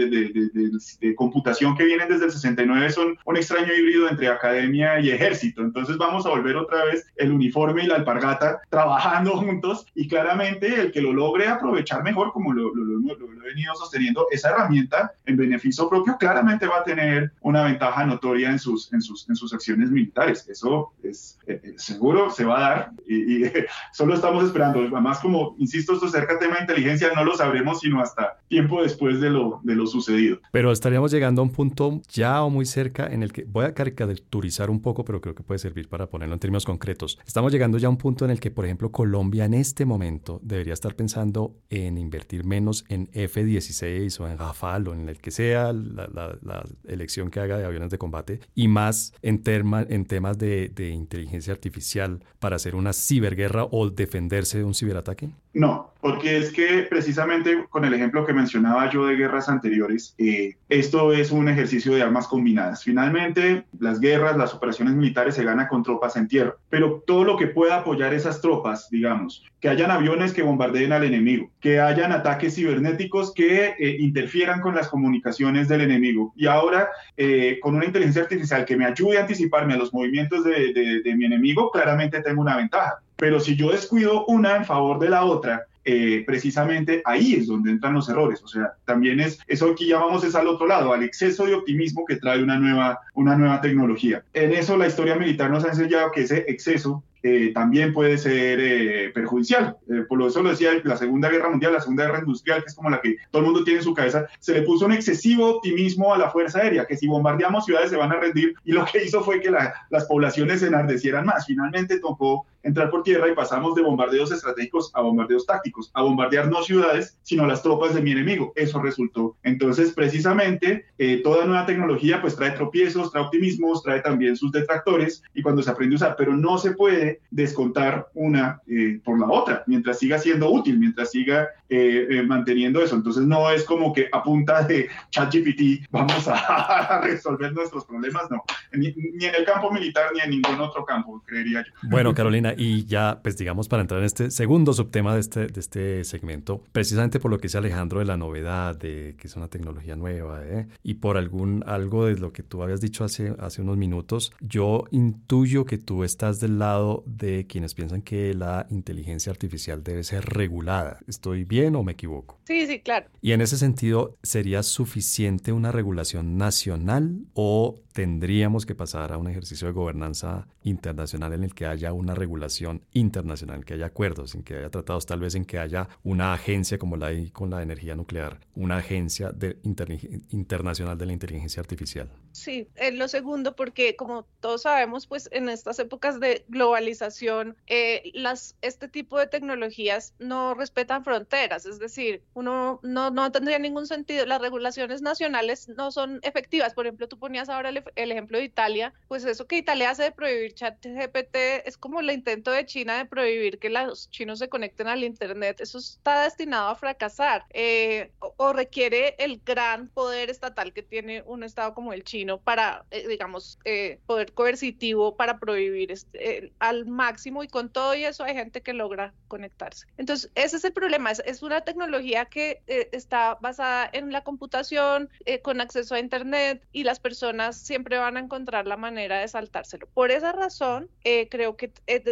de, computación que vienen desde el 69 son un extraño híbrido entre academia y ejército. Entonces vamos a volver otra vez el uniforme y la alpargata trabajando juntos y claramente el que lo logre aprovechar mejor, como lo, he venido sosteniendo, esa herramienta en beneficio propio claramente va a tener una ventaja notoria en sus, en sus, en sus acciones militares. Eso es eh, eh, seguro, se va a dar y, y solo estamos esperando. Además, como insisto, esto cerca tema de inteligencia no lo sabremos sino hasta tiempo después de lo, de lo sucedido. Pero estaríamos llegando a un punto ya o muy cerca en el que voy a caricaturizar un poco, pero creo que puede servir para ponerlo en términos concretos. Estamos llegando ya a un punto en el que, por ejemplo, Colombia en este momento debería estar pensando en invertir menos en F-16 o en Rafale o en el que sea la, la, elección que haga de aviones de combate y más en, en temas de, de inteligencia artificial para hacer una ciberguerra o defenderse de un ciberataque? No, porque es que precisamente con el ejemplo que mencionaba yo de guerras anteriores, eh, esto es un ejercicio de armas combinadas. Finalmente, las guerras, las operaciones militares se ganan con tropas en tierra, pero todo lo que pueda apoyar esas tropas, digamos, que hayan aviones que bombardeen al enemigo, que hayan ataques cibernéticos que eh, interfieran con las comunicaciones del enemigo. Y ahora, eh, con una inteligencia artificial que me ayude a anticiparme a los movimientos de mi enemigo, claramente tengo una ventaja. Pero si yo descuido una en favor de la otra, eh, precisamente ahí es donde entran los errores. O sea, también es eso aquí llamamos es al otro lado, al exceso de optimismo que trae una nueva, una nueva tecnología. En eso la historia militar nos ha enseñado que ese exceso eh, también puede ser eh, perjudicial. Eh, por eso lo decía, la Segunda Guerra Mundial, la Segunda Guerra Industrial, que es como la que todo el mundo tiene en su cabeza, se le puso un excesivo optimismo a la Fuerza Aérea, que si bombardeamos ciudades se van a rendir, y lo que hizo fue que las poblaciones se enardecieran más. Finalmente tocó entrar por tierra y pasamos de bombardeos estratégicos a bombardeos tácticos, a bombardear no ciudades, sino las tropas de mi enemigo. Eso resultó. Entonces, precisamente, eh, toda nueva tecnología pues trae tropiezos, trae optimismos, trae también sus detractores y cuando se aprende a usar, pero no se puede descontar una eh, por la otra, mientras siga siendo útil, mientras siga eh, manteniendo eso. Entonces, no es como que a punta de ChatGPT vamos a, resolver nuestros problemas, no. Ni, ni en el campo militar ni en ningún otro campo, creería yo. Bueno, Carolina, y ya, pues digamos, para entrar en este segundo subtema de este, de este segmento, precisamente por lo que dice Alejandro de la novedad, de que es una tecnología nueva, ¿eh? y por algún algo de lo que tú habías dicho hace, hace unos minutos, yo intuyo que tú estás del lado de quienes piensan que la inteligencia artificial debe ser regulada. ¿Estoy bien o me equivoco? Sí, sí, claro. Y en ese sentido, ¿sería suficiente una regulación nacional o tendríamos que pasar a un ejercicio de gobernanza internacional en el que haya una regulación internacional, que haya acuerdos, en que haya tratados, tal vez en que haya una agencia como la hay con la energía nuclear, una agencia de internacional de la inteligencia artificial. Sí, en lo segundo, porque como todos sabemos, pues en estas épocas de globalización, eh, las, este tipo de tecnologías no respetan fronteras, es decir, uno no, tendría ningún sentido, las regulaciones nacionales no son efectivas. Por ejemplo, tú ponías ahora el, ejemplo de Italia, pues eso que Italia hace de prohibir chat GPT es como el intento de China de prohibir que los chinos se conecten al Internet. Eso está destinado a fracasar eh, o, requiere el gran poder estatal que tiene un Estado como el chino para, eh, digamos, eh, poder coercitivo para prohibir este, al máximo y con todo eso hay gente que logra conectarse. Entonces, ese es el problema. Es una tecnología que está basada en la computación, con acceso a Internet y las personas siempre van a encontrar la manera de saltárselo. Por esa razón, creo que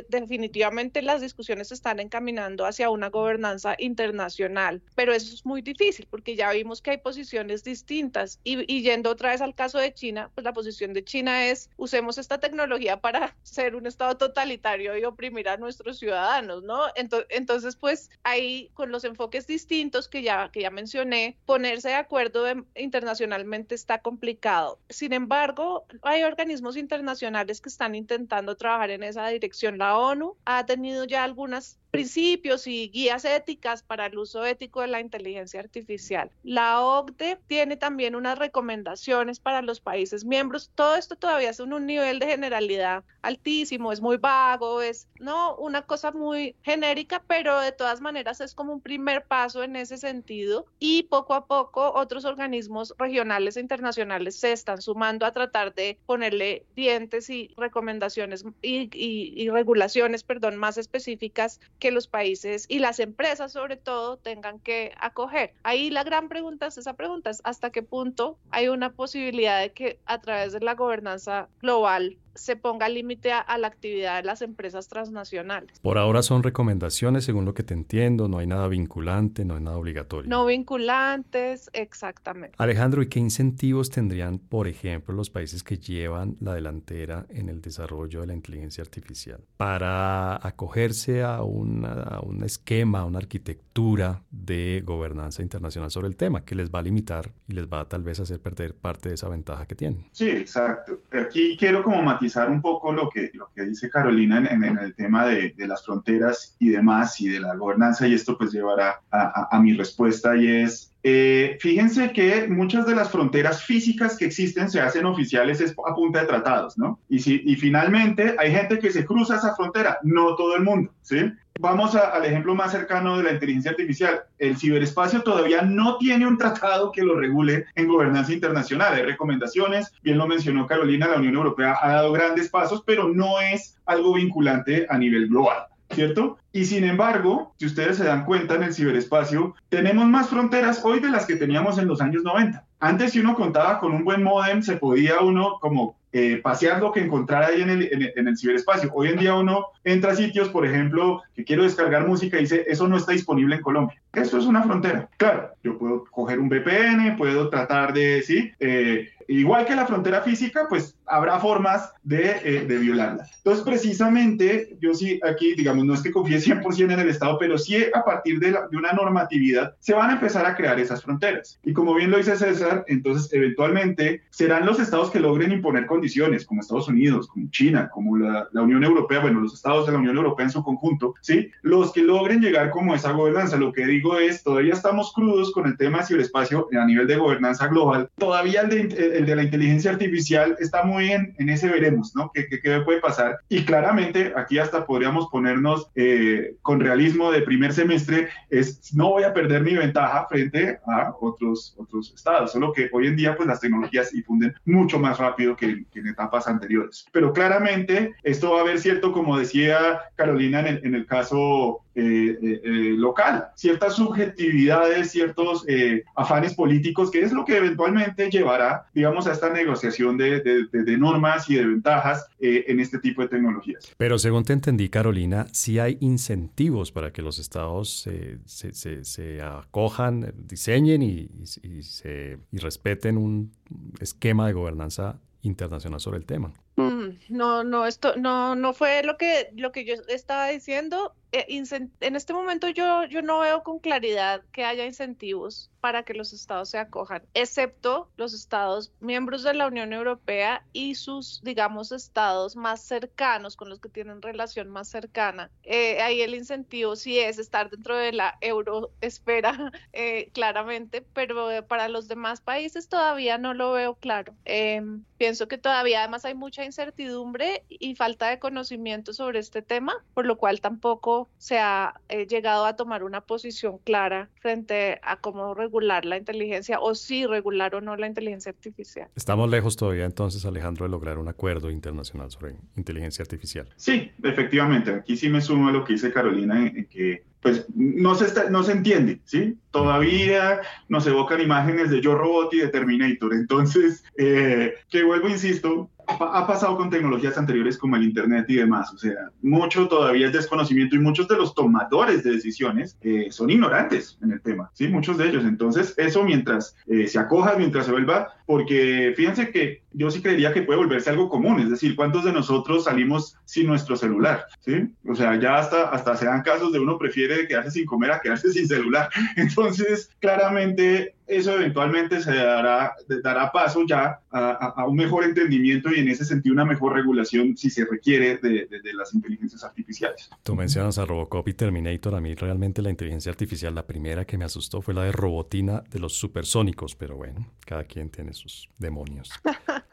definitivamente las discusiones se están encaminando hacia una gobernanza internacional, pero eso es muy difícil porque ya vimos que hay posiciones distintas y, yendo otra vez al caso de China, pues la posición de China es usemos esta tecnología para ser un Estado totalitario y oprimir a nuestros ciudadanos, ¿no? Entonces, pues ahí con los enfoques distintos que ya, que ya mencioné, ponerse de acuerdo internacionalmente está complicado. Sin embargo, hay organismos internacionales que están intentando trabajar en esa dirección. La ONU ha tenido ya algunas principios y guías éticas para el uso ético de la inteligencia artificial. La OCDE tiene también unas recomendaciones para los países miembros. Todo esto todavía es en un nivel de generalidad altísimo, es muy vago, es no una cosa muy genérica, pero de todas maneras es como un primer paso en ese sentido y poco a poco otros organismos regionales e internacionales se están sumando a tratar de ponerle dientes y recomendaciones y, regulaciones, perdón, más específicas los países y las empresas sobre todo tengan que acoger. Ahí la gran pregunta es esa pregunta, es hasta qué punto hay una posibilidad de que a través de la gobernanza global se ponga límite a, la actividad de las empresas transnacionales. Por ahora son recomendaciones, según lo que te entiendo, no hay nada vinculante, no hay nada obligatorio. No vinculantes, exactamente. Alejandro, ¿y qué incentivos tendrían, por ejemplo, los países que llevan la delantera en el desarrollo de la inteligencia artificial para acogerse a, a un esquema, a una arquitectura de gobernanza internacional sobre el tema que les va a limitar y les va a tal vez hacer perder parte de esa ventaja que tienen? Sí, exacto. Aquí quiero como matizar un poco lo que, lo que dice Carolina en, el tema de, las fronteras y demás y de la gobernanza y esto pues llevará a, mi respuesta y es, eh, fíjense que muchas de las fronteras físicas que existen se hacen oficiales a punta de tratados, ¿no? Y, si, y finalmente hay gente que se cruza esa frontera, no todo el mundo, ¿sí? Vamos al ejemplo más cercano de la inteligencia artificial. El ciberespacio todavía no tiene un tratado que lo regule en gobernanza internacional. Hay recomendaciones, bien lo mencionó Carolina, la Unión Europea ha dado grandes pasos, pero no es algo vinculante a nivel global. ¿cierto? Y sin embargo, si ustedes se dan cuenta en el ciberespacio, tenemos más fronteras hoy de las que teníamos en los años 90. Antes, si uno contaba con un buen modem, se podía uno como eh, pasear lo que encontrara ahí en el, en, el, ciberespacio. Hoy en día uno entra a sitios, por ejemplo, que quiero descargar música y dice, eso no está disponible en Colombia. Eso es una frontera. Claro, yo puedo coger un VPN, puedo tratar de, sí, eh, igual que la frontera física, pues habrá formas de, eh, de, violarla. Entonces, precisamente, yo sí aquí, digamos, no es que confíe 100% en el Estado, pero sí a partir de, de, una normatividad se van a empezar a crear esas fronteras. Y como bien lo dice César, entonces eventualmente serán los estados que logren imponer condiciones, como Estados Unidos, como China, como la, la Unión Europea, bueno, los estados de la Unión Europea en su conjunto, ¿sí? Los que logren llegar como esa gobernanza. Lo que digo es, todavía estamos crudos con el tema de ciberespacio a nivel de gobernanza global. Todavía el de, el de la inteligencia artificial está muy en, en ese veremos, ¿no? ¿Qué, qué, puede pasar? Y claramente aquí hasta podríamos ponernos eh, con realismo de primer semestre, es no voy a perder mi ventaja frente a otros, otros estados, solo que hoy en día pues las tecnologías difunden mucho más rápido que, que en etapas anteriores. Pero claramente esto va a haber cierto, como decía Carolina en el, en el caso eh, eh, eh, local, ciertas subjetividades, ciertos eh, afanes políticos, que es lo que eventualmente llevará, digamos, a esta negociación de, de, de normas y de ventajas eh, en este tipo de tecnologías. Pero según te entendí, Carolina, sí hay incentivos para que los estados se, se, se acojan, diseñen y, y, se, y respeten un esquema de gobernanza internacional sobre el tema. Mm, no, no, esto no, no fue lo que, lo que yo estaba diciendo. Eh, en este momento yo, yo no veo con claridad que haya incentivos para que los estados se acojan, excepto los estados miembros de la Unión Europea y sus, digamos, estados más cercanos, con los que tienen relación más cercana. Eh, ahí el incentivo sí es estar dentro de la euroesfera, eh, claramente, pero para los demás países todavía no lo veo claro. Em, pienso que todavía además hay mucha incertidumbre y falta de conocimiento sobre este tema, por lo cual tampoco se ha eh, llegado a tomar una posición clara frente a cómo regular la inteligencia o si regular o no la inteligencia artificial. Estamos lejos todavía entonces, Alejandro, de lograr un acuerdo internacional sobre inteligencia artificial. Sí, efectivamente. Aquí sí me sumo a lo que dice Carolina, en que pues no se, está, no se entiende, ¿sí? Todavía nos evocan imágenes de Yo Robot y de Terminator. Entonces, eh, que vuelvo, insisto, ha pasado con tecnologías anteriores como el Internet y demás. O sea, mucho todavía es desconocimiento y muchos de los tomadores de decisiones eh, son ignorantes en el tema, ¿sí? Muchos de ellos. Entonces, eso mientras eh, se acoja, mientras se vuelva, porque fíjense que yo sí creería que puede volverse algo común, es decir, ¿cuántos de nosotros salimos sin nuestro celular? ¿Sí? O sea, ya hasta, hasta se dan casos de uno prefiere quedarse sin comer a quedarse sin celular. Entonces, claramente eso eventualmente se dará, dará paso ya a, a, un mejor entendimiento y en ese sentido una mejor regulación si se requiere de, de, de, las inteligencias artificiales. Tú mencionas a Robocop y Terminator, a mí realmente la inteligencia artificial, la primera que me asustó fue la de Robotina de los supersónicos, pero bueno, cada quien tiene sus demonios.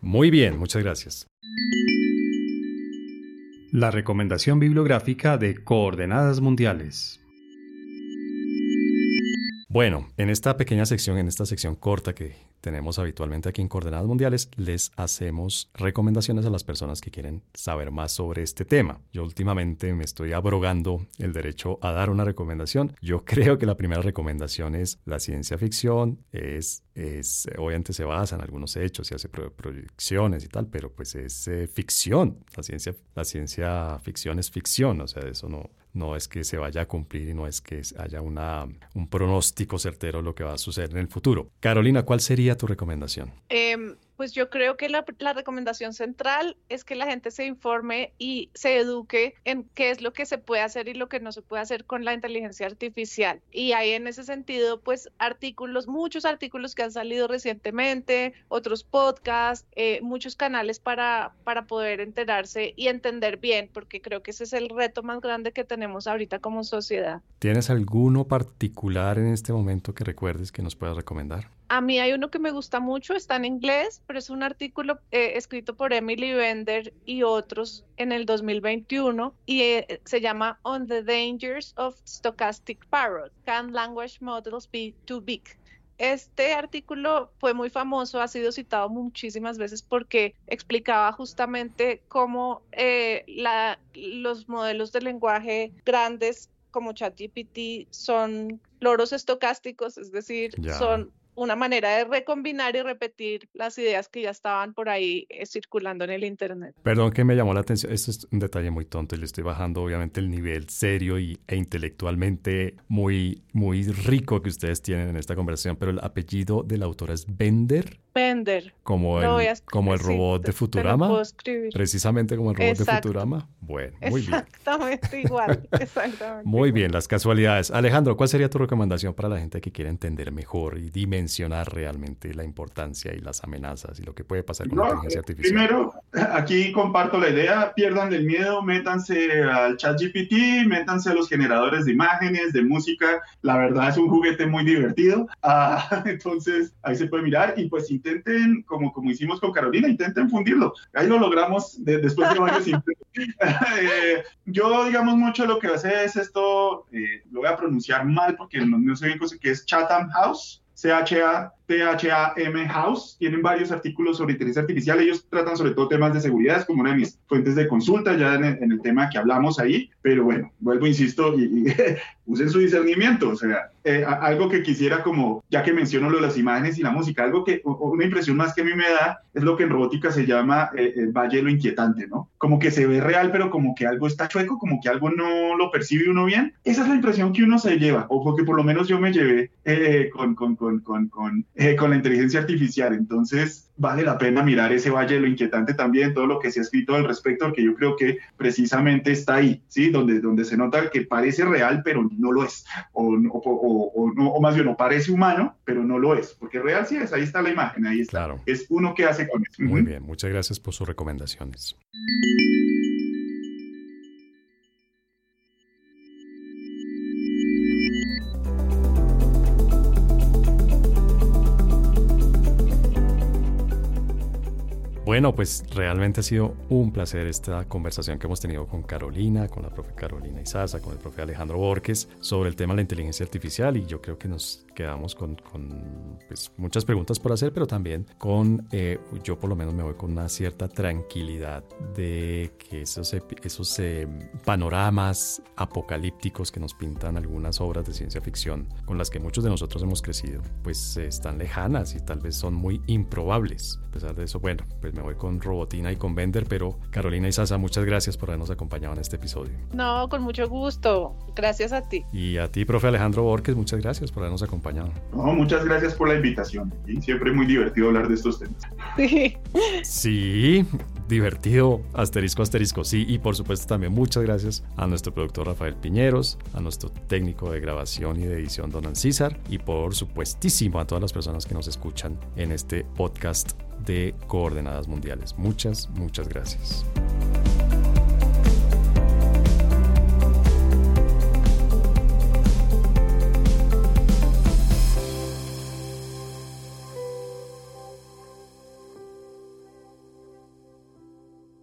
Muy bien, muchas gracias. La recomendación bibliográfica de Coordenadas Mundiales. Bueno, en esta pequeña sección, en esta sección corta que tenemos habitualmente aquí en Coordenadas Mundiales, les hacemos recomendaciones a las personas que quieren saber más sobre este tema. Yo últimamente me estoy abrogando el derecho a dar una recomendación. Yo creo que la primera recomendación es la ciencia ficción, es, es obviamente se basa en algunos hechos y hace proyecciones y tal, pero pues es eh, ficción. La ciencia, la ciencia ficción es ficción, o sea, eso no, no es que se vaya a cumplir y no es que haya una, un pronóstico certero de lo que va a suceder en el futuro. Carolina, ¿cuál sería tu recomendación? Eh, pues yo creo que la, recomendación central es que la gente se informe y se eduque en qué es lo que se puede hacer y lo que no se puede hacer con la inteligencia artificial. Y hay en ese sentido, pues artículos, muchos artículos que han salido recientemente, otros podcasts, eh, muchos canales para, para poder enterarse y entender bien, porque creo que ese es el reto más grande que tenemos ahorita como sociedad. ¿Tienes alguno particular en este momento que recuerdes que nos puedas recomendar? A mí hay uno que me gusta mucho, está en inglés, pero es un artículo eh, escrito por Emily Bender y otros en el 2021 y eh, se llama On the Dangers of Stochastic Parrot. Can Language Models Be Too Big? Este artículo fue muy famoso, ha sido citado muchísimas veces porque explicaba justamente cómo eh, la, los modelos de lenguaje grandes como ChatGPT son loros estocásticos, es decir, yeah. son una manera de recombinar y repetir las ideas que ya estaban por ahí eh, circulando en el Internet. Perdón que me llamó la atención, esto es un detalle muy tonto y le estoy bajando obviamente el nivel serio y, e intelectualmente muy, muy rico que ustedes tienen en esta conversación, pero el apellido de la autora es Bender. Bender. Como el, como el robot de Futurama. Precisamente como el robot de Futurama. Bueno, muy bien. Exactamente igual. Exactamente. Muy bien, las casualidades. Alejandro, ¿cuál sería tu recomendación para la gente que quiere entender mejor y dimensionar realmente la importancia y las amenazas y lo que puede pasar con la inteligencia artificial? Primero, aquí comparto la idea, pierdan el miedo, métanse al chat GPT, métanse a los generadores de imágenes, de música. La verdad es un juguete muy divertido. Ah, entonces, ahí se puede mirar y pues intenten, como, como hicimos con Carolina, intenten fundirlo. Ahí lo logramos después de varios intentos. Eh, yo, digamos, mucho lo que hace es esto, eh, lo voy a pronunciar mal porque no, no sé bien cosa que es Chatham House. C-H-A-T-H-A-M House. Tienen varios artículos sobre inteligencia artificial. Ellos tratan sobre todo temas de seguridad, es como una de mis fuentes de consulta ya en el, tema que hablamos ahí. Pero bueno, vuelvo, insisto, y, usen su discernimiento. O sea, eh, algo que quisiera como, ya que menciono lo de las imágenes y la música, algo que, una impresión más que a mí me da es lo que en robótica se llama eh, el valle lo inquietante, ¿no? Como que se ve real, pero como que algo está chueco, como que algo no lo percibe uno bien. Esa es la impresión que uno se lleva, o que por lo menos yo me llevé eh, con, con, con, con, con, con la inteligencia artificial. Entonces, vale la pena mirar ese valle lo inquietante también, todo lo que se ha escrito al respecto, porque yo creo que precisamente está ahí, ¿sí? Donde, donde se nota que parece real, pero no lo es, o, o, o, más bien, no parece humano, pero no lo es, porque real sí es, ahí está la imagen, ahí está. Claro. Es uno que hace con eso. Muy bien, muchas gracias por sus recomendaciones. Bueno, pues realmente ha sido un placer esta conversación que hemos tenido con Carolina, con la profe Carolina Izaza, con el profe Alejandro Borges sobre el tema de la inteligencia artificial y yo creo que nos quedamos con, pues, muchas preguntas por hacer, pero también con, eh, yo por lo menos me voy con una cierta tranquilidad de que esos, esos eh, panoramas apocalípticos que nos pintan algunas obras de ciencia ficción con las que muchos de nosotros hemos crecido, pues están lejanas y tal vez son muy improbables. A pesar de eso, bueno, pues me voy con Robotina y con Bender, pero Carolina y Sasa, muchas gracias por habernos acompañado en este episodio. No, con mucho gusto. Gracias a ti. Y a ti, profe Alejandro Borges, muchas gracias por habernos acompañado. No, muchas gracias por la invitación. Siempre muy divertido hablar de estos temas. Sí. Sí, divertido, asterisco, asterisco, sí. Y por supuesto también muchas gracias a nuestro productor Rafael Piñeros, a nuestro técnico de grabación y de edición Don César y por supuestísimo a todas las personas que nos escuchan en este podcast de coordenadas mundiales. Muchas, muchas gracias.